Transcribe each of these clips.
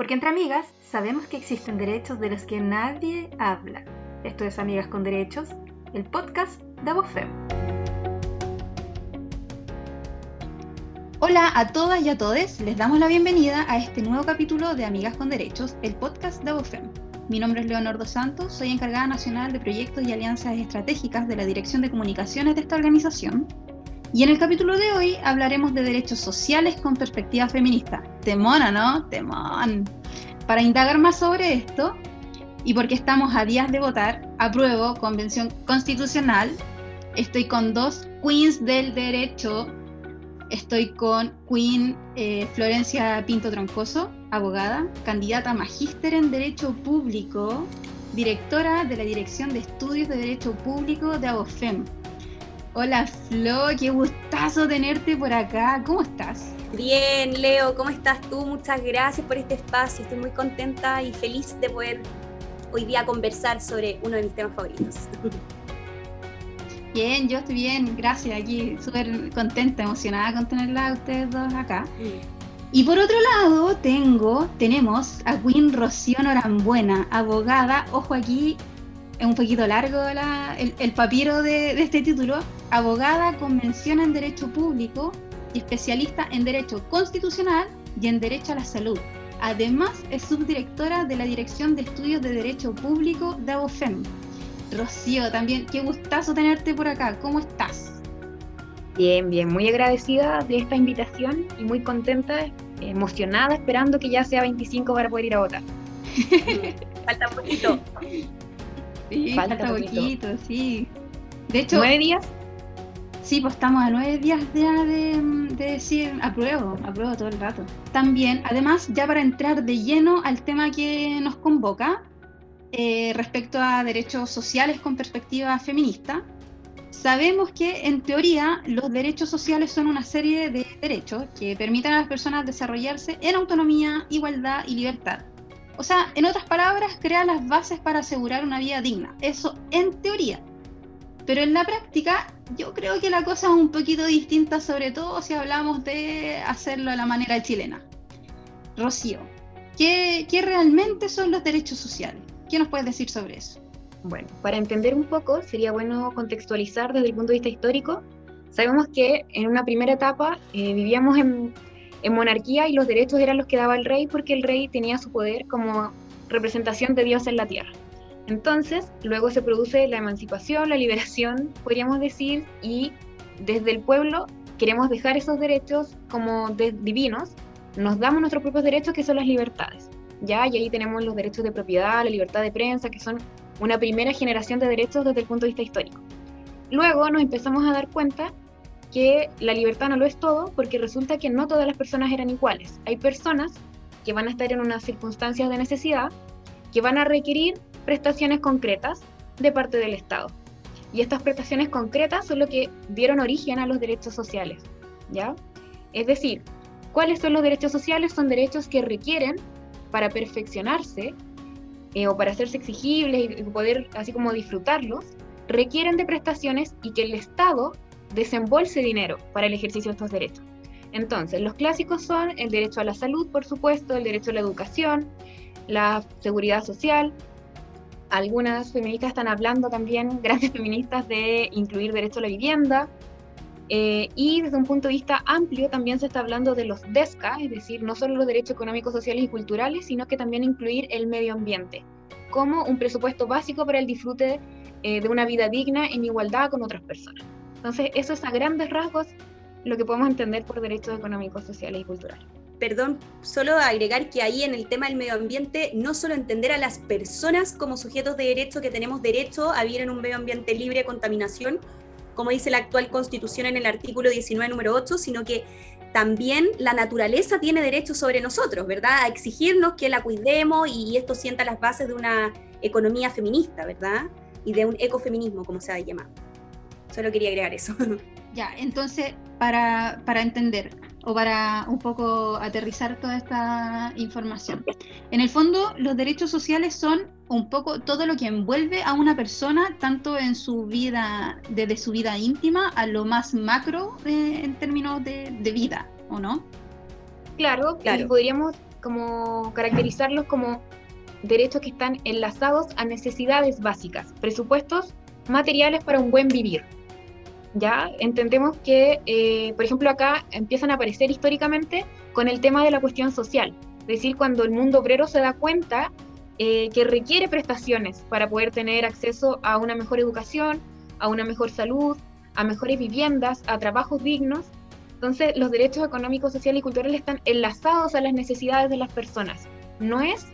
Porque entre amigas sabemos que existen derechos de los que nadie habla. Esto es Amigas con Derechos, el podcast de Abofem. Hola a todas y a todos, les damos la bienvenida a este nuevo capítulo de Amigas con Derechos, el podcast de Abofem. Mi nombre es Leonardo Santos, soy encargada nacional de proyectos y alianzas estratégicas de la Dirección de Comunicaciones de esta organización y en el capítulo de hoy hablaremos de derechos sociales con perspectiva feminista. Temona, ¿no? Temón. Para indagar más sobre esto, y porque estamos a días de votar, apruebo Convención Constitucional. Estoy con dos queens del derecho. Estoy con Queen eh, Florencia Pinto Troncoso, abogada, candidata a magíster en Derecho Público, directora de la Dirección de Estudios de Derecho Público de ABOFEM, Hola Flo, qué gustazo tenerte por acá. ¿Cómo estás? Bien, Leo, ¿cómo estás tú? Muchas gracias por este espacio. Estoy muy contenta y feliz de poder hoy día conversar sobre uno de mis temas favoritos. Bien, yo estoy bien, gracias. Aquí súper contenta, emocionada con tenerla a ustedes dos acá. Y por otro lado, tengo, tenemos a Queen Rocío Norambuena, abogada, ojo aquí, es un poquito largo el, papiro de, este título, abogada con mención en Derecho Público y especialista en Derecho Constitucional y en Derecho a la Salud. Además, es subdirectora de la Dirección de Estudios de Derecho Público de ABOFEM. Rocío, también, qué gustazo tenerte por acá. ¿Cómo estás? Bien, bien, muy agradecida de esta invitación y muy contenta, emocionada, esperando que ya sea 25 para poder ir a votar. Falta un poquito. Sí, falta, poquito. sí. De hecho, ¿nueve días? Sí, pues estamos a nueve días ya de, decir apruebo, apruebo todo el rato. También, además, ya para entrar de lleno al tema que nos convoca, eh, respecto a derechos sociales con perspectiva feminista, sabemos que en teoría los derechos sociales son una serie de derechos que permiten a las personas desarrollarse en autonomía, igualdad y libertad o sea, en otras palabras, crea las bases para asegurar una vida digna. Eso en teoría. Pero en la práctica, yo creo que la cosa es un poquito distinta, sobre todo si hablamos de hacerlo a la manera chilena. Rocío, ¿qué, ¿qué, realmente son los derechos sociales? ¿Qué nos puedes decir sobre eso? Bueno, para entender un poco, sería bueno contextualizar desde el punto de vista histórico. Sabemos que en una primera etapa eh, vivíamos en monarquía y los derechos eran los que daba el rey porque el rey tenía su poder como representación de Dios en la tierra. Entonces, luego se produce la emancipación, la liberación, podríamos decir, y desde el pueblo queremos dejar esos derechos como divinos, nos damos nuestros propios derechos que son las libertades. ¿ya? Y ahí tenemos los derechos de propiedad, la libertad de prensa, que son una primera generación de derechos desde el punto de vista histórico. Luego nos empezamos a dar cuenta que la libertad no lo es todo porque resulta que no todas las personas eran iguales. Hay personas que van a estar en unas circunstancias de necesidad que van a requerir prestaciones concretas de parte del Estado. Y estas prestaciones concretas son lo que dieron origen a los derechos sociales, ¿ya? Es decir, ¿cuáles son los derechos sociales? Son derechos que requieren para perfeccionarse eh, o para hacerse exigibles y poder así como disfrutarlos, requieren de prestaciones y que el Estado desembolse dinero para el ejercicio de estos derechos. Entonces, los clásicos son el derecho a la salud, por supuesto, el derecho a la educación, la seguridad social. Algunas feministas están hablando también, grandes feministas, de incluir derecho a la vivienda. Eh, y desde un punto de vista amplio también se está hablando de los DESCA, es decir, no solo los derechos económicos, sociales y culturales, sino que también incluir el medio ambiente como un presupuesto básico para el disfrute eh, de una vida digna en igualdad con otras personas. Entonces, eso es a grandes rasgos lo que podemos entender por derechos económicos, sociales y culturales. Perdón, solo agregar que ahí en el tema del medio ambiente, no solo entender a las personas como sujetos de derecho que tenemos derecho a vivir en un medio ambiente libre de contaminación, como dice la actual constitución en el artículo 19, número 8, sino que también la naturaleza tiene derecho sobre nosotros, ¿verdad? A exigirnos que la cuidemos y esto sienta las bases de una economía feminista, ¿verdad? Y de un ecofeminismo, como se ha llamado. Solo quería agregar eso. Ya, entonces, para, para entender o para un poco aterrizar toda esta información. En el fondo, los derechos sociales son un poco todo lo que envuelve a una persona, tanto en su vida, desde su vida íntima a lo más macro eh, en términos de, de, vida, ¿o no? Claro, claro. podríamos como caracterizarlos como derechos que están enlazados a necesidades básicas, presupuestos materiales para un buen vivir. Ya entendemos que, eh, por ejemplo, acá empiezan a aparecer históricamente con el tema de la cuestión social, es decir, cuando el mundo obrero se da cuenta eh, que requiere prestaciones para poder tener acceso a una mejor educación, a una mejor salud, a mejores viviendas, a trabajos dignos. Entonces, los derechos económicos, sociales y culturales están enlazados a las necesidades de las personas. No es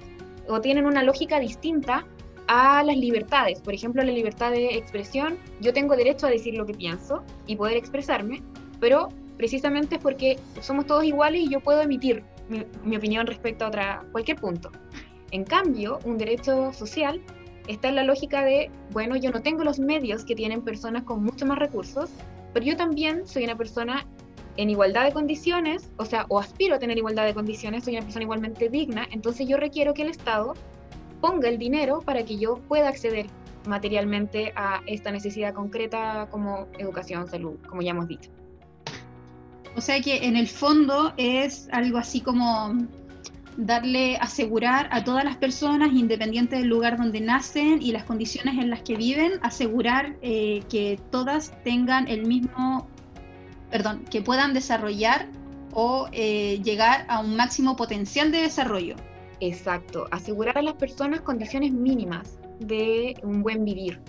o tienen una lógica distinta a las libertades. Por ejemplo, la libertad de expresión. Yo tengo derecho a decir lo que pienso y poder expresarme, pero precisamente porque somos todos iguales y yo puedo emitir mi, opinión respecto a cualquier punto. En cambio, un derecho social está en la lógica de, bueno, yo no tengo los medios que tienen personas con mucho más recursos, pero yo también soy una persona en igualdad de condiciones, o sea, o aspiro a tener igualdad de condiciones, soy una persona igualmente digna, entonces yo requiero que el Estado ponga el dinero para que yo pueda acceder materialmente a esta necesidad concreta como educación, salud, como ya hemos dicho. O sea que en el fondo es algo así como darle, asegurar a todas las personas, independiente del lugar donde nacen y las condiciones en las que viven, asegurar eh, que todas tengan el mismo, perdón, que puedan desarrollar o eh, llegar a un máximo potencial de desarrollo. Exacto, asegurar a las personas condiciones mínimas de un buen vivir.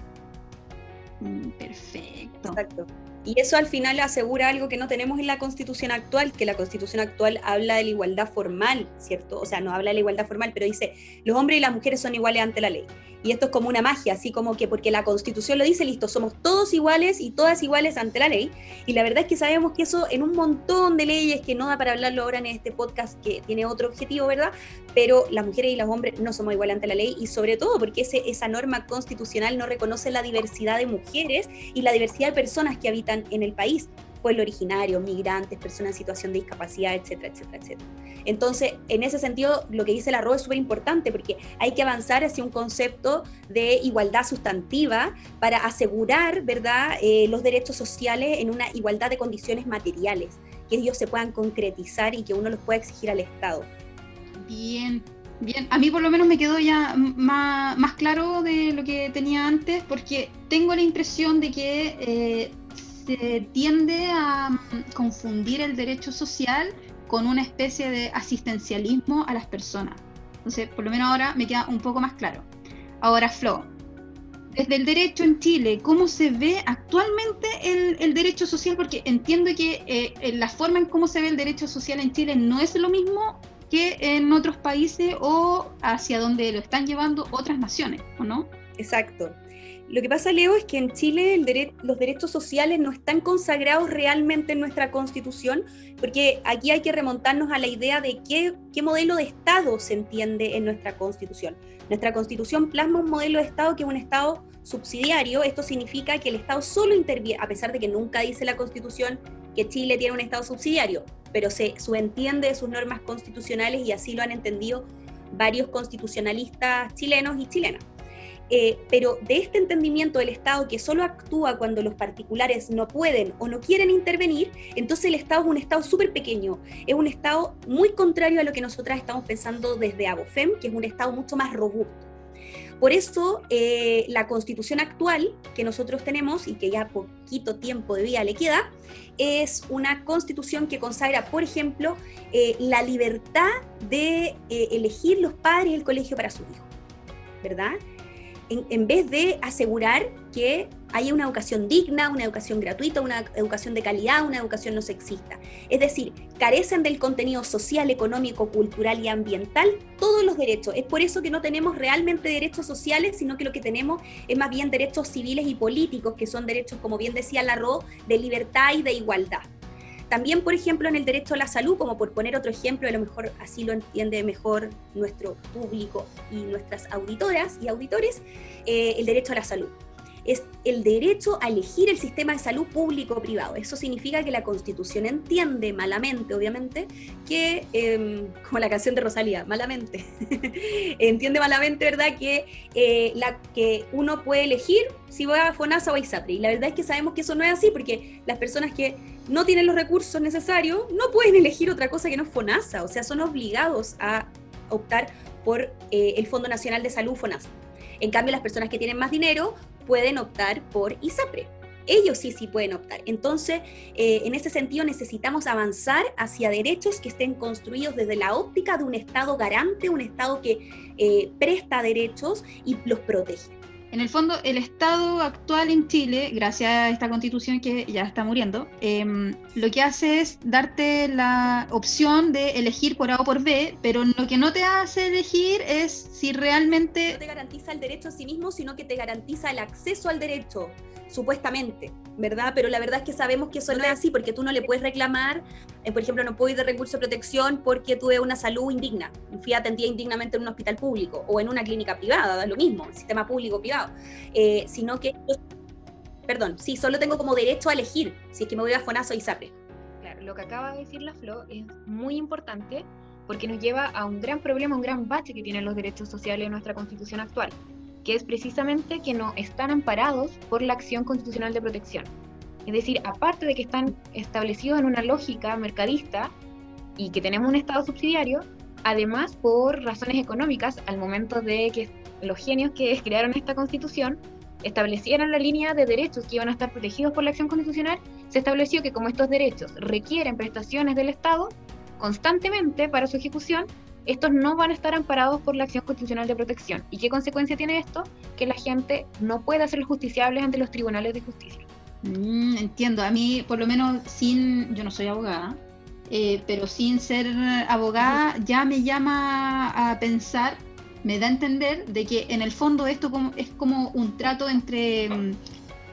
Mm, perfecto. Exacto. Y eso al final asegura algo que no tenemos en la constitución actual, que la constitución actual habla de la igualdad formal, ¿cierto? O sea, no habla de la igualdad formal, pero dice, los hombres y las mujeres son iguales ante la ley. Y esto es como una magia, así como que porque la constitución lo dice, listo, somos todos iguales y todas iguales ante la ley. Y la verdad es que sabemos que eso en un montón de leyes, que no da para hablarlo ahora en este podcast que tiene otro objetivo, ¿verdad? Pero las mujeres y los hombres no somos iguales ante la ley y sobre todo porque esa norma constitucional no reconoce la diversidad de mujeres y la diversidad de personas que habitan en el país, pueblo originario, migrantes, personas en situación de discapacidad, etcétera, etcétera, etcétera. Entonces, en ese sentido, lo que dice la RO es súper importante porque hay que avanzar hacia un concepto de igualdad sustantiva para asegurar, ¿verdad?, eh, los derechos sociales en una igualdad de condiciones materiales, que ellos se puedan concretizar y que uno los pueda exigir al Estado. Bien, Bien, a mí por lo menos me quedó ya más, más, claro de lo que tenía antes, porque tengo la impresión de que eh, se tiende a mm, confundir el derecho social con una especie de asistencialismo a las personas. Entonces, por lo menos ahora me queda un poco más claro. Ahora, Flo, desde el derecho en Chile, ¿cómo se ve actualmente el, derecho social? Porque entiendo que eh, la forma en cómo se ve el derecho social en Chile no es lo mismo que en otros países o hacia donde lo están llevando otras naciones, ¿o no? Exacto. Lo que pasa, Leo, es que en Chile los derechos sociales no están consagrados realmente en nuestra constitución, porque aquí hay que remontarnos a la idea de qué, modelo de Estado se entiende en nuestra constitución. Nuestra constitución plasma un modelo de Estado que es un Estado subsidiario. Esto significa que el Estado solo interviene, a pesar de que nunca dice la constitución que Chile tiene un Estado subsidiario, pero se subentiende de sus normas constitucionales y así lo han entendido varios constitucionalistas chilenos y chilenas. Eh, pero de este entendimiento del Estado que solo actúa cuando los particulares no pueden o no quieren intervenir, entonces el Estado es un Estado súper pequeño, es un Estado muy contrario a lo que nosotras estamos pensando desde ABOFEM, que es un Estado mucho más robusto. Por eso eh, la constitución actual que nosotros tenemos y que ya poquito tiempo de vida le queda, es una constitución que consagra, por ejemplo, eh, la libertad de elegir los padres el colegio para sus hijos, ¿verdad? En, vez de asegurar que haya una educación digna, una educación gratuita, una educación de calidad, una educación no sexista. Es decir, carecen del contenido social, económico, cultural y ambiental todos los derechos. Es por eso que no tenemos realmente derechos sociales, sino que lo que tenemos es más bien derechos civiles y políticos, que son derechos, como bien decía Larro, de libertad y de igualdad. También, por ejemplo, en el derecho a la salud, como por poner otro ejemplo, a lo mejor así lo entiende mejor nuestro público y nuestras auditoras y auditores, eh, el derecho a la salud. Es el derecho a elegir el sistema de salud público o privado. Eso significa que la Constitución entiende malamente, obviamente, que, em, como la canción de Rosalía, malamente, entiende malamente, ¿verdad?, que, eh, la, que uno puede elegir si va a FONASA o a ISAPRE. Y la verdad es que sabemos que eso no es así, porque las personas que no tienen los recursos necesarios, no pueden elegir otra cosa que no FONASA, o sea, son obligados a optar por eh, el Fondo Nacional de Salud FONASA. En cambio, las personas que tienen más dinero pueden optar por ISAPRE. Ellos sí, sí pueden optar. Entonces, eh, en ese sentido, necesitamos avanzar hacia derechos que estén construidos desde la óptica de un Estado garante, un Estado que eh, presta derechos y los protege. En el fondo, el Estado actual en Chile, gracias a esta constitución que ya está muriendo, em, lo que hace es darte la opción de elegir por A o por B, pero lo que no te hace elegir es si realmente... No te garantiza el derecho a sí mismo, sino que te garantiza el acceso al derecho supuestamente, ¿verdad? Pero la verdad es que sabemos que eso no es así, porque tú no le puedes reclamar, eh, por ejemplo, no puedo ir de recurso de protección porque tuve una salud indigna, fui atendida indignamente en un hospital público o en una clínica privada, da lo mismo, sistema público-privado, eh, sino que, perdón, sí, solo tengo como derecho a elegir si es que me voy a FONASO y SAPRE. Claro, lo que acaba de decir la Flo es muy importante porque nos lleva a un gran problema, un gran bache que tienen los derechos sociales en nuestra constitución actual que es precisamente que no están amparados por la acción constitucional de protección. Es decir, aparte de que están establecidos en una lógica mercadista y que tenemos un Estado subsidiario, además por razones económicas, al momento de que los genios que crearon esta constitución establecieran la línea de derechos que iban a estar protegidos por la acción constitucional, se estableció que como estos derechos requieren prestaciones del Estado constantemente para su ejecución, estos no van a estar amparados por la acción constitucional de protección. ¿Y qué consecuencia tiene esto? Que la gente no pueda ser justiciable ante los tribunales de justicia. Mm, entiendo, a mí por lo menos sin, yo no soy abogada, eh, pero sin ser abogada ya me llama a pensar, me da a entender de que en el fondo esto es como un trato entre, mm,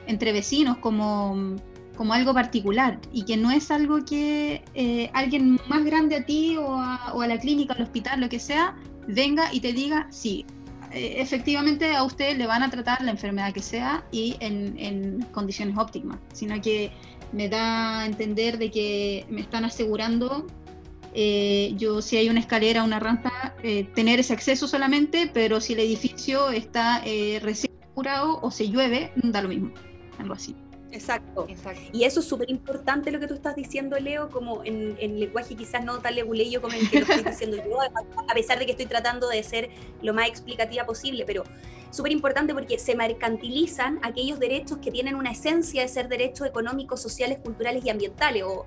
entre vecinos, como como algo particular y que no es algo que eh, alguien más grande a ti o a, la clínica, al hospital, lo que sea, venga y te diga, sí, eh, efectivamente a usted le van a tratar la enfermedad que sea y en, condiciones óptimas, sino que me da a entender de que me están asegurando eh, yo si hay una escalera, una rampa, tener ese acceso solamente, pero si el edificio está recién curado o se llueve, da lo mismo, algo así. Exacto. Y eso es súper importante lo que tú estás diciendo, Leo, como en, lenguaje quizás no tan leguleyo como el que lo estoy diciendo yo, a pesar de que estoy tratando de ser lo más explicativa posible, pero súper importante porque se mercantilizan aquellos derechos que tienen una esencia de ser derechos económicos, sociales, culturales y ambientales, o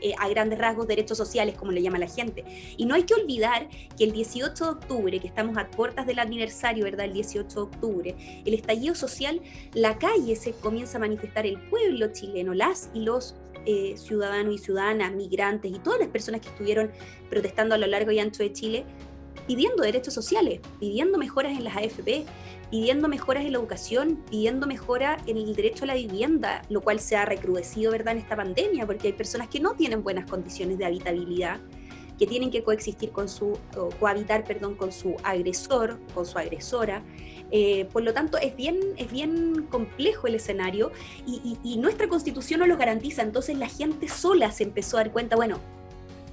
eh, a grandes rasgos derechos sociales, como le llama la gente. Y no hay que olvidar que el 18 de octubre, que estamos a puertas del aniversario, ¿verdad? El 18 de octubre, el estallido social, la calle se comienza a manifestar, el pueblo chileno, las y los eh, ciudadanos y ciudadanas, migrantes y todas las personas que estuvieron protestando a lo largo y ancho de Chile, pidiendo derechos sociales, pidiendo mejoras en las AFP, pidiendo mejoras en la educación, pidiendo mejora en el derecho a la vivienda, lo cual se ha recrudecido ¿verdad? en esta pandemia, porque hay personas que no tienen buenas condiciones de habitabilidad, que tienen que coexistir con su, cohabitar, perdón, con su agresor, con su agresora. Eh, por lo tanto, es bien, es bien complejo el escenario y, y nuestra constitución no lo garantiza. Entonces la gente sola se empezó a dar cuenta, bueno,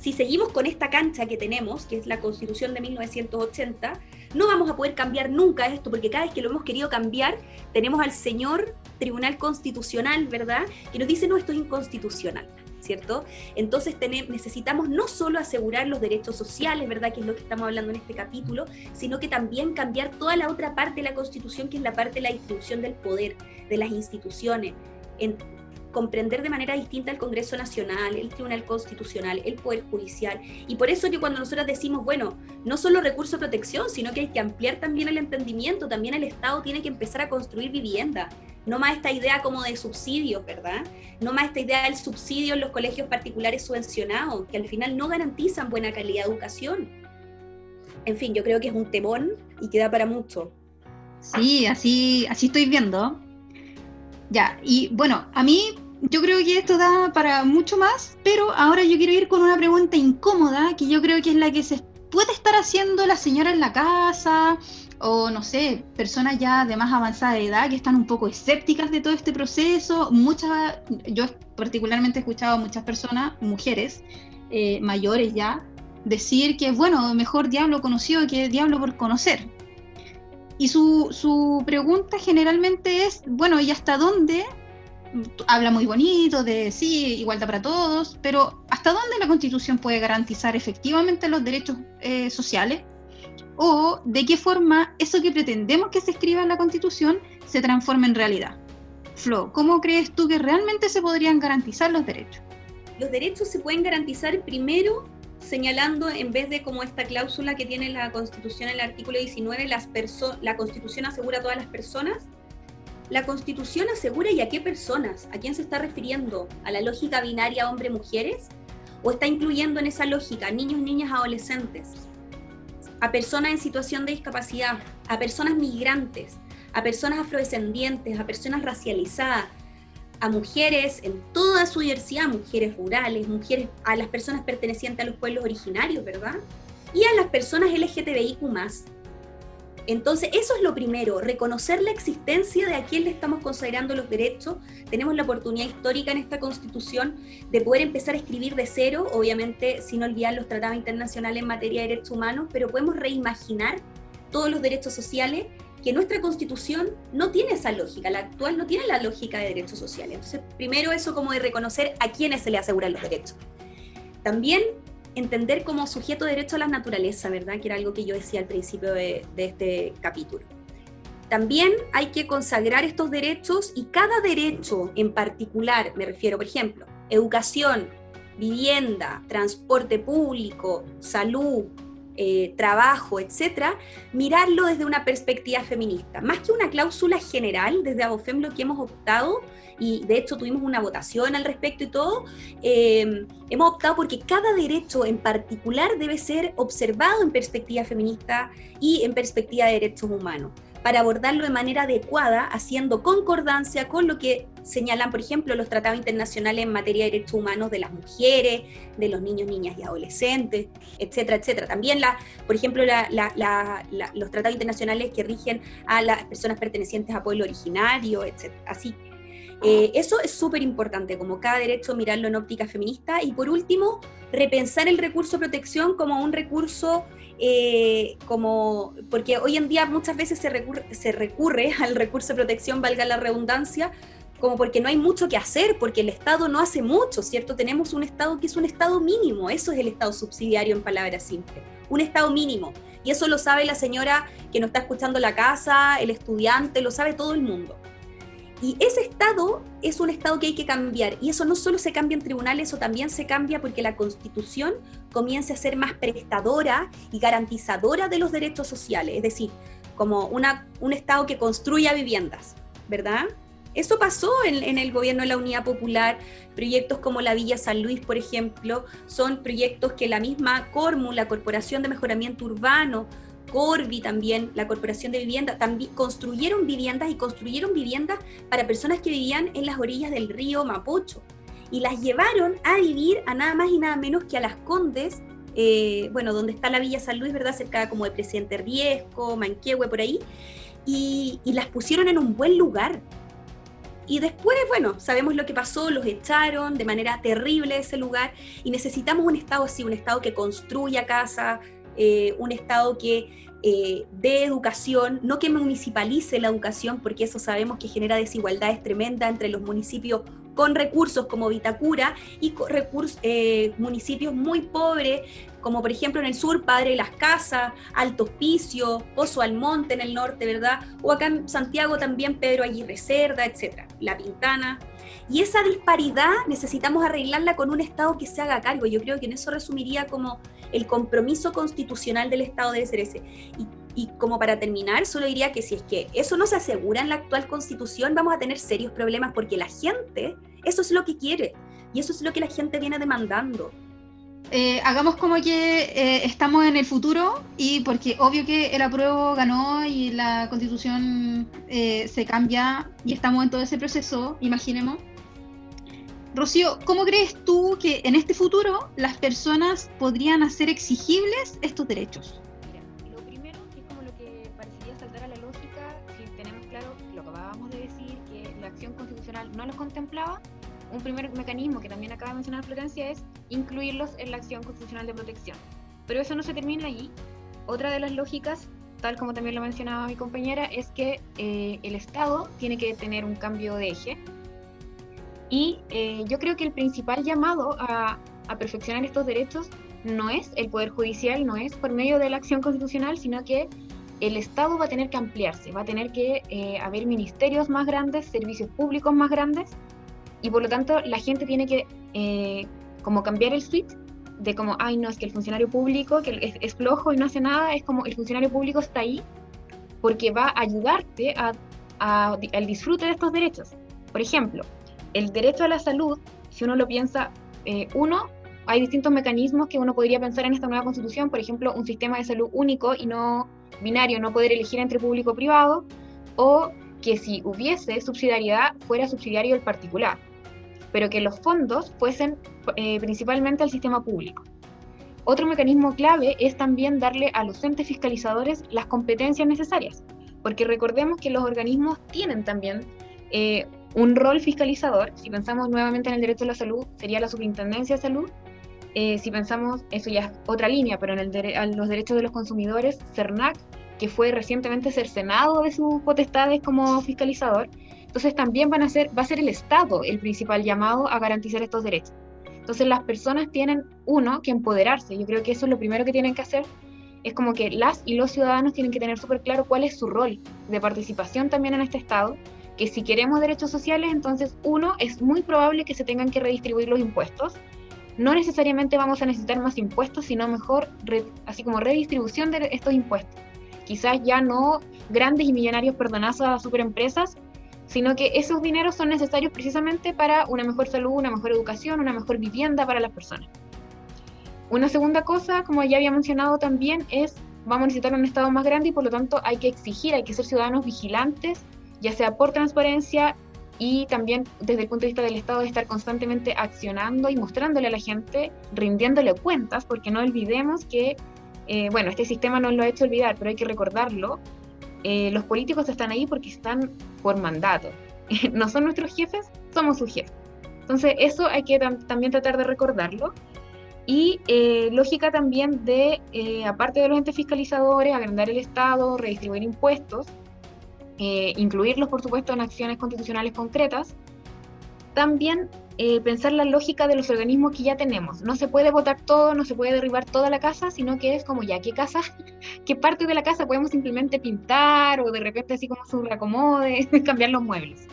si seguimos con esta cancha que tenemos, que es la constitución de 1980, no vamos a poder cambiar nunca esto, porque cada vez que lo hemos querido cambiar, tenemos al señor Tribunal Constitucional, ¿verdad? Que nos dice, no, esto es inconstitucional. ¿Cierto? Entonces necesitamos no solo asegurar los derechos sociales, ¿verdad? Que es lo que estamos hablando en este capítulo, sino que también cambiar toda la otra parte de la Constitución, que es la parte de la distribución del poder, de las instituciones. En, comprender de manera distinta el Congreso Nacional, el Tribunal Constitucional, el Poder Judicial. Y por eso que cuando nosotros decimos, bueno, no solo recurso de protección, sino que hay que ampliar también el entendimiento, también el Estado tiene que empezar a construir vivienda. No más esta idea como de subsidio, ¿verdad? No más esta idea del subsidio en los colegios particulares subvencionados, que al final no garantizan buena calidad de educación. En fin, yo creo que es un temón y queda para mucho. Sí, así, así estoy viendo. Ya, y bueno, a mí yo creo que esto da para mucho más, pero ahora yo quiero ir con una pregunta incómoda, que yo creo que es la que se puede estar haciendo la señora en la casa, o no sé, personas ya de más avanzada edad que están un poco escépticas de todo este proceso. Muchas, yo particularmente he escuchado a muchas personas, mujeres eh, mayores ya, decir que, bueno, mejor diablo conocido que diablo por conocer. Y su, su pregunta generalmente es, bueno, ¿y hasta dónde habla muy bonito de sí, igualdad para todos, pero ¿hasta dónde la Constitución puede garantizar efectivamente los derechos eh, sociales? ¿O de qué forma eso que pretendemos que se escriba en la Constitución se transforma en realidad? Flo, ¿cómo crees tú que realmente se podrían garantizar los derechos? Los derechos se pueden garantizar primero señalando, en vez de como esta cláusula que tiene la Constitución en el artículo 19, las la Constitución asegura a todas las personas, la Constitución asegura y a qué personas, a quién se está refiriendo, a la lógica binaria hombre-mujeres, o está incluyendo en esa lógica niños, niñas, adolescentes, a personas en situación de discapacidad, a personas migrantes, a personas afrodescendientes, a personas racializadas, a mujeres en toda su diversidad, mujeres rurales, mujeres, a las personas pertenecientes a los pueblos originarios, ¿verdad? Y a las personas LGTBIQ entonces, eso es lo primero, reconocer la existencia de a quién le estamos consagrando los derechos. Tenemos la oportunidad histórica en esta constitución de poder empezar a escribir de cero, obviamente sin olvidar los tratados internacionales en materia de derechos humanos, pero podemos reimaginar todos los derechos sociales que nuestra constitución no tiene esa lógica, la actual no tiene la lógica de derechos sociales. Entonces, primero eso como de reconocer a quiénes se le aseguran los derechos. También entender como sujeto de derecho a la naturaleza, ¿verdad? Que era algo que yo decía al principio de, de este capítulo. También hay que consagrar estos derechos y cada derecho en particular, me refiero, por ejemplo, educación, vivienda, transporte público, salud, eh, trabajo, etcétera, mirarlo desde una perspectiva feminista. Más que una cláusula general, desde Abofem lo que hemos optado, y de hecho tuvimos una votación al respecto y todo, eh, hemos optado porque cada derecho en particular debe ser observado en perspectiva feminista y en perspectiva de derechos humanos para abordarlo de manera adecuada, haciendo concordancia con lo que señalan, por ejemplo, los tratados internacionales en materia de derechos humanos de las mujeres, de los niños, niñas y adolescentes, etcétera, etcétera. También, la, por ejemplo, los tratados internacionales que rigen a las personas pertenecientes a pueblo originario, etcétera. Así eh, eso es súper importante, como cada derecho mirarlo en óptica feminista. Y por último, repensar el recurso protección como un recurso eh, como, porque hoy en día muchas veces se recurre, se recurre al recurso de protección, valga la redundancia, como porque no hay mucho que hacer, porque el Estado no hace mucho, ¿cierto? Tenemos un Estado que es un Estado mínimo, eso es el Estado subsidiario en palabras simples, un Estado mínimo. Y eso lo sabe la señora que nos está escuchando la casa, el estudiante, lo sabe todo el mundo. Y ese estado es un estado que hay que cambiar. Y eso no solo se cambia en tribunales, eso también se cambia porque la constitución comience a ser más prestadora y garantizadora de los derechos sociales. Es decir, como una, un estado que construya viviendas, ¿verdad? Eso pasó en, el gobierno de la Unidad Popular. Proyectos como la Villa San Luis, por ejemplo, son proyectos que la misma CORMU, la Corporación de Mejoramiento Urbano, Corby también, la Corporación de Vivienda, también construyeron viviendas y construyeron viviendas para personas que vivían en las orillas del río Mapocho y las llevaron a vivir a nada más y nada menos que a las Condes, eh, bueno, donde está la Villa San Luis, ¿verdad? Cerca como de Presidente Riesco, Manquehue, por ahí, y, las pusieron en un buen lugar. Y después, bueno, sabemos lo que pasó, los echaron de manera terrible ese lugar y necesitamos un Estado así, un Estado que construya casa, eh, un Estado que eh, dé educación, no que municipalice la educación, porque eso sabemos que genera desigualdades tremendas entre los municipios con recursos como Vitacura y recursos, eh, municipios muy pobres, como por ejemplo en el sur, Padre Las Casas, Alto Hospicio, Pozo Almonte en el norte, ¿verdad? O acá en Santiago también Pedro Aguirre Cerda, etcétera, La Pintana. Y esa disparidad necesitamos arreglarla con un Estado que se haga cargo. Yo creo que en eso resumiría como el compromiso constitucional del Estado debe ser ese. Y, y, como para terminar, solo diría que si es que eso no se asegura en la actual constitución, vamos a tener serios problemas porque la gente, eso es lo que quiere. Y eso es lo que la gente viene demandando. Eh, hagamos como que eh, estamos en el futuro y porque obvio que el apruebo ganó y la constitución eh, se cambia y estamos en todo ese proceso, imaginemos. Rocío, ¿cómo crees tú que en este futuro las personas podrían hacer exigibles estos derechos? Mira, lo primero es como lo que parecería saltar a la lógica, si tenemos claro lo que acabábamos de decir, que la acción constitucional no los contemplaba, un primer mecanismo que también acaba de mencionar Florencia es incluirlos en la acción constitucional de protección. Pero eso no se termina allí. Otra de las lógicas, tal como también lo mencionaba mi compañera, es que eh, el Estado tiene que tener un cambio de eje Y eh, yo creo que el principal llamado a, perfeccionar estos derechos no es el Poder Judicial, no es por medio de la acción constitucional, sino que el Estado va a tener que ampliarse, va a tener que eh, haber ministerios más grandes, servicios públicos más grandes, y por lo tanto la gente tiene que eh, como cambiar el switch de como, ay no, es que el funcionario público que es, flojo y no hace nada, es como el funcionario público está ahí porque va a ayudarte al disfrute de estos derechos. Por ejemplo, el derecho a la salud, si uno lo piensa, eh, uno, hay distintos mecanismos que uno podría pensar en esta nueva constitución, por ejemplo, un sistema de salud único y no binario, no poder elegir entre público o privado, o que si hubiese subsidiariedad fuera subsidiario el particular, pero que los fondos fuesen eh, principalmente al sistema público. Otro mecanismo clave es también darle a los entes fiscalizadores las competencias necesarias, porque recordemos que los organismos tienen también eh, un rol fiscalizador. Si pensamos nuevamente en el derecho a la salud, sería la Superintendencia de Salud, eh, si pensamos, eso ya es otra línea, pero en el los derechos de los consumidores, CERNAC, que fue recientemente cercenado de sus potestades como fiscalizador, entonces también van a ser, va a ser el Estado el principal llamado a garantizar estos derechos. Entonces las personas tienen, uno, que empoderarse. Yo creo que eso es lo primero que tienen que hacer. Es como que las y los ciudadanos tienen que tener súper claro cuál es su rol de participación también en este Estado, que si queremos derechos sociales, entonces uno, es muy probable que se tengan que redistribuir los impuestos, no necesariamente vamos a necesitar más impuestos, sino mejor, así como redistribución de estos impuestos. Quizás ya no grandes y millonarios perdonazos a superempresas, sino que esos dineros son necesarios precisamente para una mejor salud, una mejor educación, una mejor vivienda para las personas. Una segunda cosa, como ya había mencionado también, es vamos a necesitar un Estado más grande y por lo tanto hay que exigir, hay que ser ciudadanos vigilantes, ya sea por transparencia y también desde el punto de vista del Estado de estar constantemente accionando y mostrándole a la gente, rindiéndole cuentas, porque no olvidemos que, eh, bueno, este sistema no lo ha hecho olvidar, pero hay que recordarlo, eh, los políticos están ahí porque están por mandato, no son nuestros jefes, somos sus jefes. Entonces eso hay que también tratar de recordarlo. Y eh, lógica también de, aparte de los entes fiscalizadores, agrandar el Estado, redistribuir impuestos, eh, incluirlos, por supuesto, en acciones constitucionales concretas. También eh, pensar la lógica de los organismos que ya tenemos. No se puede votar todo, no se puede derribar toda la casa, sino que es como ya, ¿qué casa, qué parte de la casa podemos simplemente pintar o de repente así como su reacomode, cambiar los muebles?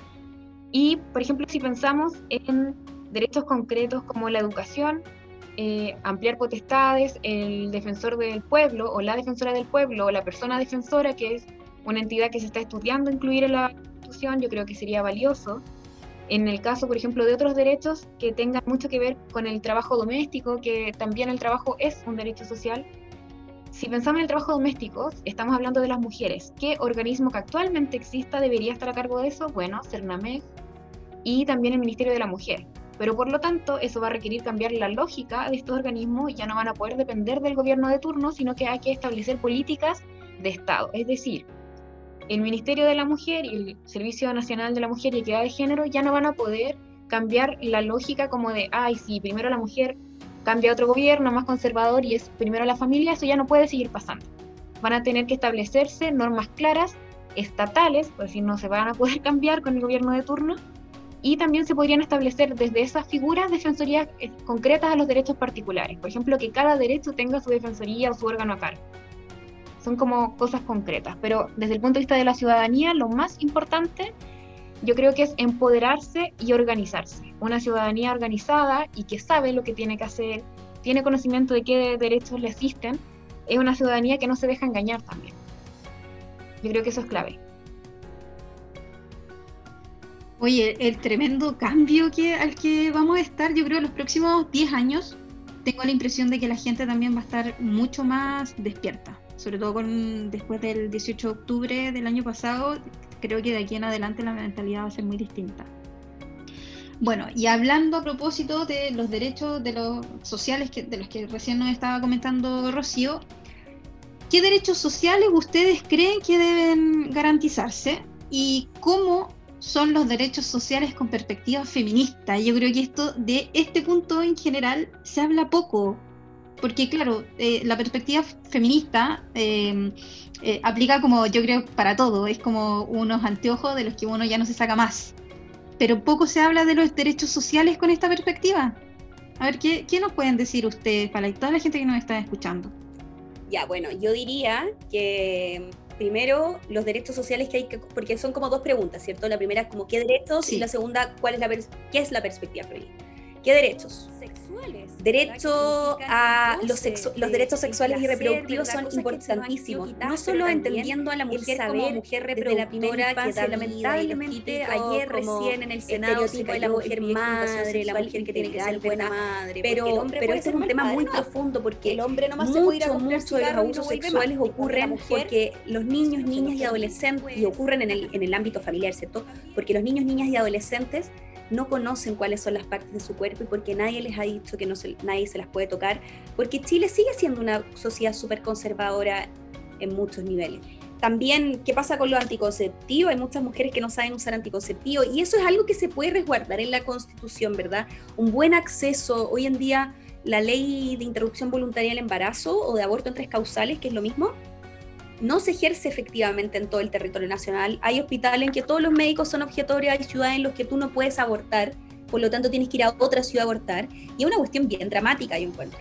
Y, por ejemplo, si pensamos en derechos concretos como la educación, eh, ampliar potestades, el defensor del pueblo o la defensora del pueblo o la persona defensora, que es una entidad que se está estudiando incluir en la Constitución, yo creo que sería valioso. En el caso, por ejemplo, de otros derechos que tengan mucho que ver con el trabajo doméstico, que también el trabajo es un derecho social, si pensamos en el trabajo doméstico, estamos hablando de las mujeres. ¿Qué organismo que actualmente exista debería estar a cargo de eso? Bueno, CERNAMEG y también el Ministerio de la Mujer. Pero por lo tanto, eso va a requerir cambiar la lógica de estos organismos y ya no van a poder depender del gobierno de turno, sino que hay que establecer políticas de Estado. Es decir, el Ministerio de la Mujer y el Servicio Nacional de la Mujer y Equidad de Género ya no van a poder cambiar la lógica como de, ay, si primero la mujer cambia a otro gobierno más conservador y es primero la familia, eso ya no puede seguir pasando. Van a tener que establecerse normas claras, estatales, por si no se van a poder cambiar con el gobierno de turno, y también se podrían establecer desde esas figuras defensorías eh, concretas a los derechos particulares. Por ejemplo, que cada derecho tenga su defensoría o su órgano a cargo son como cosas concretas, pero desde el punto de vista de la ciudadanía, lo más importante yo creo que es empoderarse y organizarse. Una ciudadanía organizada y que sabe lo que tiene que hacer, tiene conocimiento de qué derechos le asisten, es una ciudadanía que no se deja engañar también. Yo creo que eso es clave. Oye, el tremendo cambio que, al que vamos a estar, yo creo, en los próximos 10 años, tengo la impresión de que la gente también va a estar mucho más despierta sobre todo con, después del 18 de octubre del año pasado, creo que de aquí en adelante la mentalidad va a ser muy distinta. Bueno, y hablando a propósito de los derechos de los sociales que, de los que recién nos estaba comentando Rocío, ¿qué derechos sociales ustedes creen que deben garantizarse y cómo son los derechos sociales con perspectiva feminista? Yo creo que esto de este punto en general se habla poco porque claro, eh, la perspectiva feminista eh, eh, aplica como yo creo para todo, es como unos anteojos de los que uno ya no se saca más. pero poco se habla de los derechos sociales con esta perspectiva. A ver, ¿qué, qué nos pueden decir ustedes para toda la gente que nos está escuchando? Ya, bueno, yo diría que primero los derechos sociales que hay que, porque son como dos preguntas, ¿cierto? La primera es como qué derechos y la segunda, ¿cuál es la qué es la perspectiva feminista? ¿Qué derechos? Derecho a los, los derechos sexuales y reproductivos son importantísimos, no solo entendiendo a la mujer como mujer reproductora que lamentablemente ayer recién en el Senado se de la mujer madre, la mujer que tiene que ser buena madre, pero, pero este es un tema muy profundo porque el hombre no más se puede ir a mucho de los abusos sexuales ocurren porque los niños, niñas y adolescentes, y ocurren en el, en el ámbito familiar, ¿cierto? Porque los niños, niñas y adolescentes no conocen cuáles son las partes de su cuerpo y porque nadie les ha dicho que no nadie se las puede tocar, porque Chile sigue siendo una sociedad súper conservadora en muchos niveles. También, ¿qué pasa con los anticonceptivos? Hay muchas mujeres que no saben usar anticonceptivos y eso es algo que se puede resguardar en la Constitución, ¿verdad? Un buen acceso, hoy en día la ley de interrupción voluntaria del embarazo o de aborto en tres causales, que es lo mismo, no se ejerce efectivamente en todo el territorio nacional. Hay hospitales en que todos los médicos son objetorios, hay ciudades en las que tú no puedes abortar, por lo tanto tienes que ir a otra ciudad a abortar, y es una cuestión bien dramática, yo encuentro.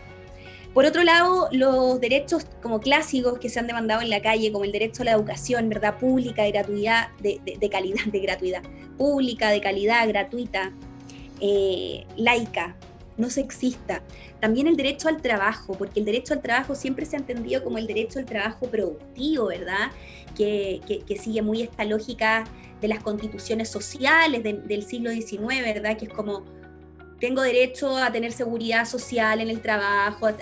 Por otro lado, los derechos como clásicos que se han demandado en la calle, como el derecho a la educación, ¿verdad? Pública, de gratuidad, de, calidad, de gratuidad, pública, de calidad, gratuita, eh, laica, no sexista. También el derecho al trabajo, porque el derecho al trabajo siempre se ha entendido como el derecho al trabajo productivo, ¿verdad? Que, sigue muy esta lógica de las constituciones sociales del siglo XIX, ¿verdad? Que es como, tengo derecho a tener seguridad social en el trabajo, a,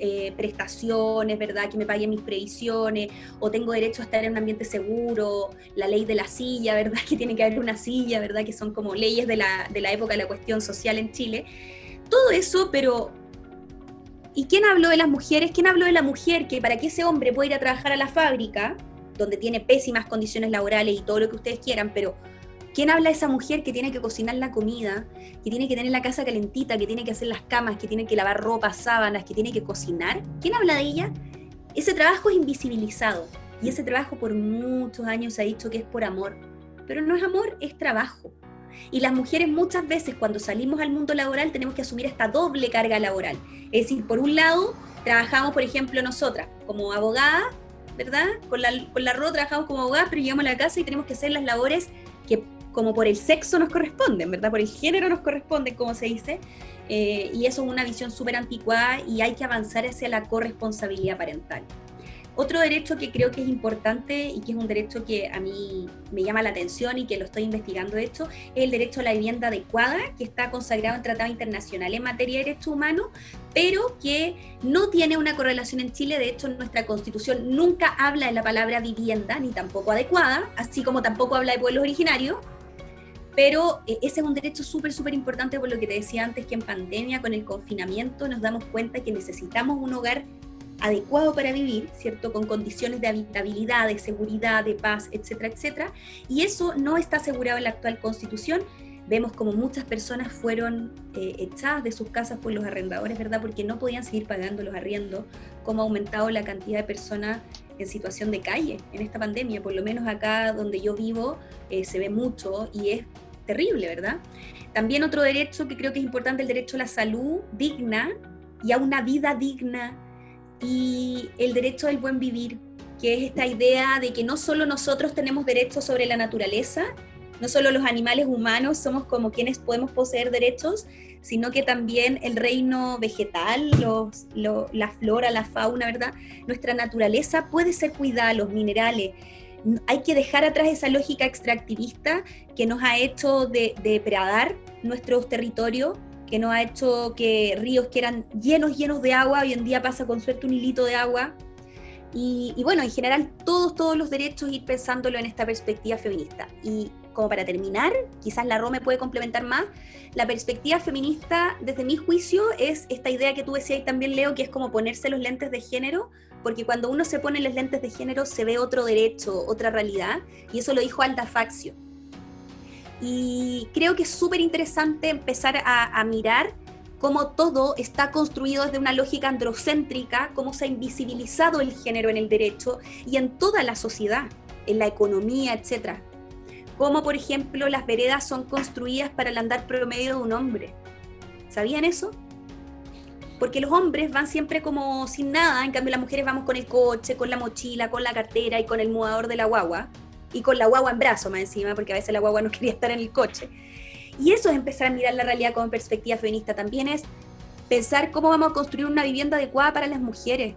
eh, prestaciones, ¿verdad? Que me paguen mis previsiones, o tengo derecho a estar en un ambiente seguro, la ley de la silla, ¿verdad? Que tiene que haber una silla, ¿verdad? Que son como leyes de la, de la época de la cuestión social en Chile todo eso, pero ¿y quién habló de las mujeres? ¿Quién habló de la mujer que para que ese hombre pueda ir a trabajar a la fábrica, donde tiene pésimas condiciones laborales y todo lo que ustedes quieran, pero ¿quién habla de esa mujer que tiene que cocinar la comida, que tiene que tener la casa calentita, que tiene que hacer las camas, que tiene que lavar ropa, sábanas, que tiene que cocinar? ¿Quién habla de ella? Ese trabajo es invisibilizado y ese trabajo por muchos años se ha dicho que es por amor, pero no es amor, es trabajo. Y las mujeres muchas veces cuando salimos al mundo laboral tenemos que asumir esta doble carga laboral. Es decir, por un lado, trabajamos, por ejemplo, nosotras como abogadas, ¿verdad? Con la, con la RO trabajamos como abogadas, pero llegamos a la casa y tenemos que hacer las labores que como por el sexo nos corresponden, ¿verdad? Por el género nos corresponden, como se dice. Eh, y eso es una visión súper anticuada y hay que avanzar hacia la corresponsabilidad parental. Otro derecho que creo que es importante y que es un derecho que a mí me llama la atención y que lo estoy investigando de hecho, es el derecho a la vivienda adecuada, que está consagrado en Tratado Internacional en materia de derechos humanos, pero que no tiene una correlación en Chile. De hecho, nuestra constitución nunca habla de la palabra vivienda, ni tampoco adecuada, así como tampoco habla de pueblos originarios. Pero eh, ese es un derecho súper, súper importante por lo que te decía antes, que en pandemia, con el confinamiento, nos damos cuenta que necesitamos un hogar adecuado para vivir, ¿cierto? Con condiciones de habitabilidad, de seguridad, de paz, etcétera, etcétera. Y eso no está asegurado en la actual constitución. Vemos como muchas personas fueron eh, echadas de sus casas por los arrendadores, ¿verdad? Porque no podían seguir pagando los arriendos, como ha aumentado la cantidad de personas en situación de calle en esta pandemia. Por lo menos acá donde yo vivo eh, se ve mucho y es terrible, ¿verdad? También otro derecho que creo que es importante, el derecho a la salud digna y a una vida digna y el derecho del buen vivir, que es esta idea de que no solo nosotros tenemos derechos sobre la naturaleza, no solo los animales humanos somos como quienes podemos poseer derechos, sino que también el reino vegetal, la flora, la fauna, ¿verdad? Nuestra naturaleza puede ser cuidada, los minerales. Hay que dejar atrás esa lógica extractivista que nos ha hecho depredar nuestros territorios que nos ha hecho que ríos que eran llenos, llenos de agua, hoy en día pasa con suerte un hilito de agua. Y, bueno, en general todos, todos los derechos ir pensándolo en esta perspectiva feminista. Y como para terminar, quizás la Rome puede complementar más, la perspectiva feminista, desde mi juicio, es esta idea que tú decías y también leo, que es como ponerse los lentes de género, porque cuando uno se pone los lentes de género se ve otro derecho, otra realidad, y eso lo dijo Alda Faxio y creo que es súper interesante empezar a, mirar cómo todo está construido desde una lógica androcéntrica, cómo se ha invisibilizado el género en el derecho y en toda la sociedad, en la economía, etc. cómo, por ejemplo, las veredas son construidas para el andar promedio de un hombre. ¿Sabían eso? Porque los hombres van siempre como sin nada, en cambio las mujeres vamos con el coche, con la mochila, con la cartera y con el mudador de la guagua, y con la guagua en brazo más encima, porque a veces la guagua no quería estar en el coche. Y eso es empezar a mirar la realidad con perspectiva feminista. También es pensar cómo vamos a construir una vivienda adecuada para las mujeres.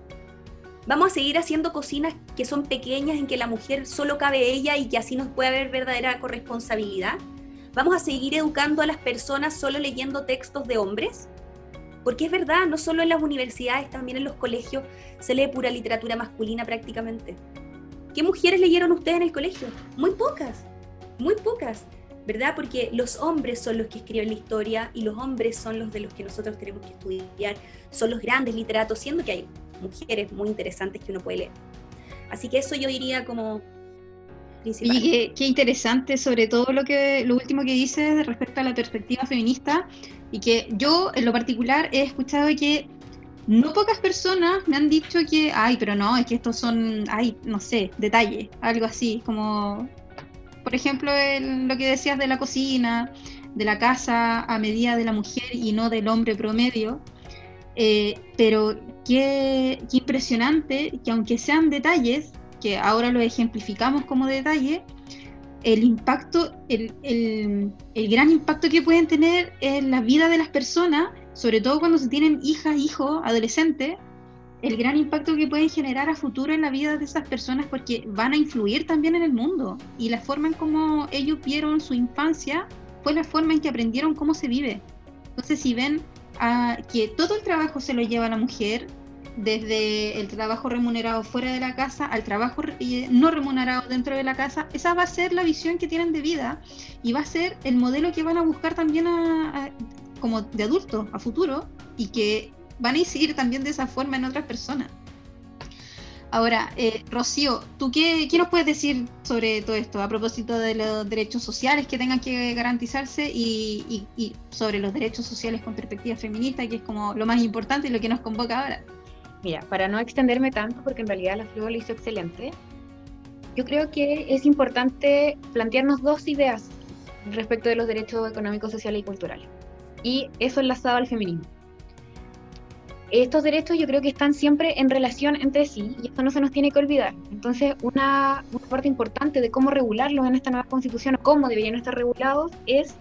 Vamos a seguir haciendo cocinas que son pequeñas, en que la mujer solo cabe ella y que así nos puede haber verdadera corresponsabilidad. Vamos a seguir educando a las personas solo leyendo textos de hombres. Porque es verdad, no solo en las universidades, también en los colegios se lee pura literatura masculina prácticamente. ¿Qué mujeres leyeron ustedes en el colegio? Muy pocas, muy pocas. ¿verdad? Porque los hombres son los que escriben la historia y los hombres son los de los que nosotros tenemos que estudiar, son los grandes literatos, siendo que hay mujeres muy interesantes que uno puede leer. Así que eso yo diría como. Y qué, interesante, sobre todo lo que lo último que dices respecto a la perspectiva feminista, y que yo en lo particular he escuchado que no pocas personas me han dicho que, ay, pero no, es que estos son, ay, no sé, detalles, algo así, como por ejemplo, lo que decías de la cocina, de la casa a medida de la mujer y no del hombre promedio. Eh, pero qué, impresionante que aunque sean detalles, que ahora lo ejemplificamos como detalle, el impacto, el, el, gran impacto que pueden tener en la vida de las personas, sobre todo cuando se tienen hijas, hijos, adolescentes, el gran impacto que pueden generar a futuro en la vida de esas personas porque van a influir también en el mundo. Y la forma en cómo ellos vieron su infancia fue la forma en que aprendieron cómo se vive. Entonces, si ven ah, que todo el trabajo se lo lleva la mujer, desde el trabajo remunerado fuera de la casa al trabajo eh, no remunerado dentro de la casa, esa va a ser la visión que tienen de vida y va a ser el modelo que van a buscar también como de adulto a futuro y que van a incidir también de esa forma en otras personas. Ahora, eh, Rocío, ¿tú qué, nos puedes decir sobre todo esto a propósito de los derechos sociales que tengan que garantizarse y, sobre los derechos sociales con perspectiva feminista, que es como lo más importante y lo que nos convoca ahora? Mira, para no extenderme tanto, porque en realidad la Fluo lo hizo excelente, yo creo que es importante plantearnos dos ideas respecto de los derechos económicos, sociales y culturales. Y eso enlazado al feminismo estos derechos yo creo que están siempre en relación entre sí y esto no se nos tiene que olvidar. Entonces, una, parte importante de cómo regularlos en esta nueva constitución o cómo deberían estar regulados es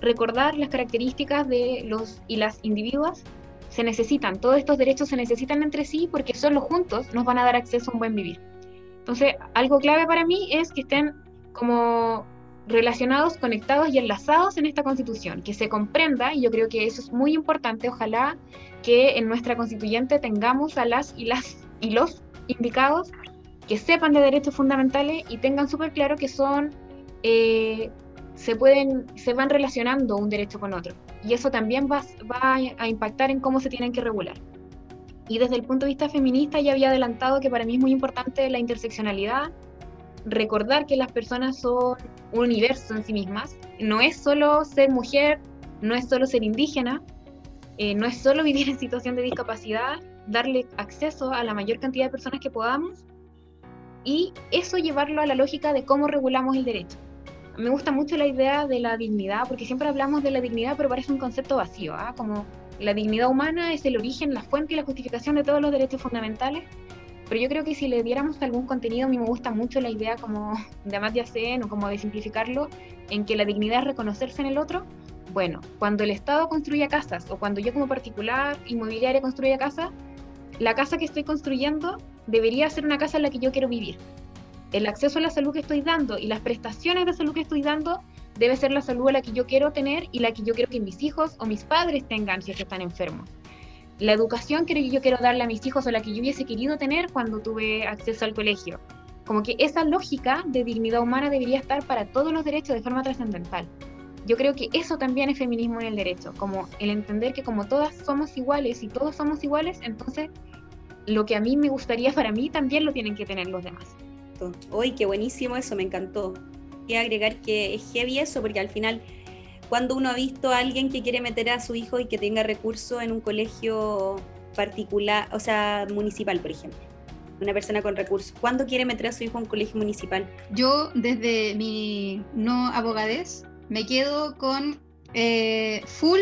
recordar las características de los y las individuos se necesitan, todos estos derechos se necesitan entre sí porque solo juntos nos van a dar acceso a un buen vivir. Entonces, algo clave para mí es que estén como relacionados, conectados y enlazados en esta constitución, que se comprenda, y yo creo que eso es muy importante, ojalá que en nuestra constituyente tengamos a las y las y los indicados que sepan de derechos fundamentales y tengan súper claro que son eh, se pueden se van relacionando un derecho con otro. Y eso también va, va a impactar en cómo se tienen que regular. Y desde el punto de vista feminista ya había adelantado que para mí es muy importante la interseccionalidad recordar que las personas son un universo en sí mismas. No es solo ser mujer, no es solo ser indígena, eh, no es solo vivir en situación de discapacidad, darle acceso a la mayor cantidad de personas que podamos y eso llevarlo a la lógica de cómo regulamos el derecho. Me gusta mucho la idea de la dignidad, porque siempre hablamos de la dignidad, pero parece un concepto vacío, ¿ah? como la dignidad humana es el origen, la fuente y la justificación de todos los derechos fundamentales, pero yo creo que si le diéramos algún contenido, a mí me gusta mucho la idea como de Amartya Sen o como de simplificarlo, en que la dignidad es reconocerse en el otro. Bueno, cuando el Estado construya casas o cuando yo como particular inmobiliaria construya casa, la casa que estoy construyendo debería ser una casa en la que yo quiero vivir. El acceso a la salud que estoy dando y las prestaciones de salud que estoy dando debe ser la salud a la que yo quiero tener y la que yo quiero que mis hijos o mis padres tengan si es que están enfermos la educación que yo quiero darle a mis hijos o la que yo hubiese querido tener cuando tuve acceso al colegio. Como que esa lógica de dignidad humana debería estar para todos los derechos de forma trascendental. Yo creo que eso también es feminismo en el derecho, como el entender que como todas somos iguales y todos somos iguales, entonces lo que a mí me gustaría para mí también lo tienen que tener los demás. Uy, qué buenísimo eso, me encantó. Quiero agregar que es heavy eso, porque al final cuando uno ha visto a alguien que quiere meter a su hijo y que tenga recursos en un colegio particular, o sea, municipal, por ejemplo. una persona con recursos? ¿Cuándo quiere meter a su hijo a un colegio municipal? Yo, desde mi no abogadez, me quedo con eh, full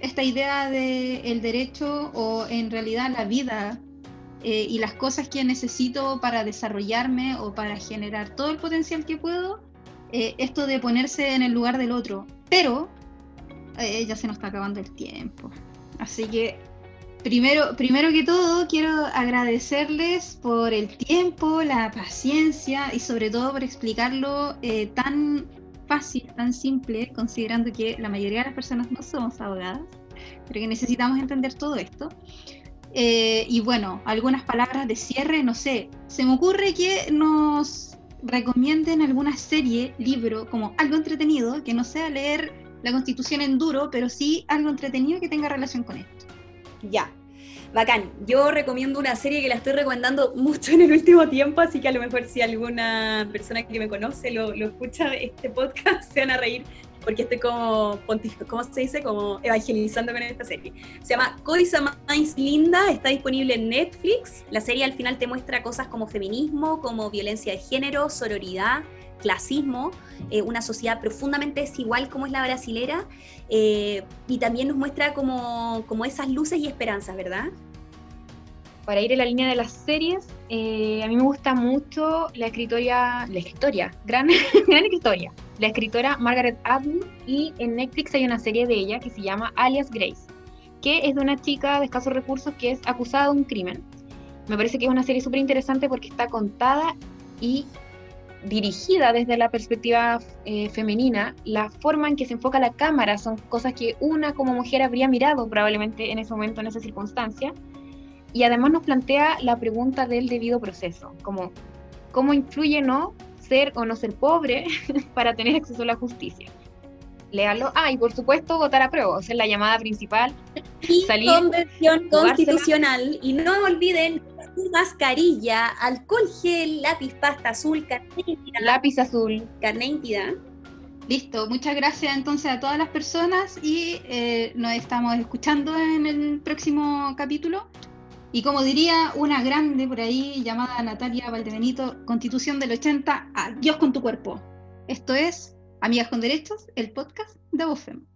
esta idea de el derecho o en realidad la vida eh, y las cosas que necesito para desarrollarme o para generar todo el potencial que puedo, eh, esto de ponerse en el lugar del otro. Pero ya se nos está acabando el tiempo. Así que Primero, primero que todo, quiero agradecerles por el tiempo, la paciencia y sobre todo por explicarlo eh, tan fácil, tan simple, considerando que la mayoría de las personas no somos abogadas, pero que necesitamos entender todo esto. Eh, y bueno, algunas palabras de cierre, no sé, se me ocurre que nos recomienden alguna serie, libro, como algo entretenido, que no sea leer la constitución en duro, pero sí algo entretenido que tenga relación con esto. Ya. Bacán. Yo recomiendo una serie que la estoy recomendando mucho en el último tiempo, así que a lo mejor si alguna persona que me conoce lo, lo escucha este podcast, se van a reír porque estoy como, ¿cómo se dice? Como evangelizando con esta serie. Se llama Códice Más Linda, está disponible en Netflix. La serie al final te muestra cosas como feminismo, como violencia de género, sororidad, clasismo, eh, una sociedad profundamente desigual como es la brasilera, eh, y también nos muestra como, como, esas luces y esperanzas, ¿verdad? Para ir en la línea de las series, eh, a mí me gusta mucho la escritora, la escritora, gran, gran escritora, la escritora Margaret Atwood, y en Netflix hay una serie de ella que se llama Alias Grace, que es de una chica de escasos recursos que es acusada de un crimen. Me parece que es una serie súper interesante porque está contada y dirigida desde la perspectiva eh, femenina, la forma en que se enfoca la cámara son cosas que una como mujer habría mirado probablemente en ese momento, en esa circunstancia, y además nos plantea la pregunta del debido proceso, como cómo influye no ser o no ser pobre para tener acceso a la justicia. Léalo. Ah, y por supuesto votar a prueba, esa es la llamada principal. Y convención constitucional. Y no olviden mascarilla, alcohol gel, lápiz pasta azul, carne Lápiz azul. Carne Listo, muchas gracias entonces a todas las personas y eh, nos estamos escuchando en el próximo capítulo. Y como diría una grande por ahí llamada Natalia Valdebenito, Constitución del 80, adiós con tu cuerpo. Esto es Amigas con Derechos, el podcast de Bofem.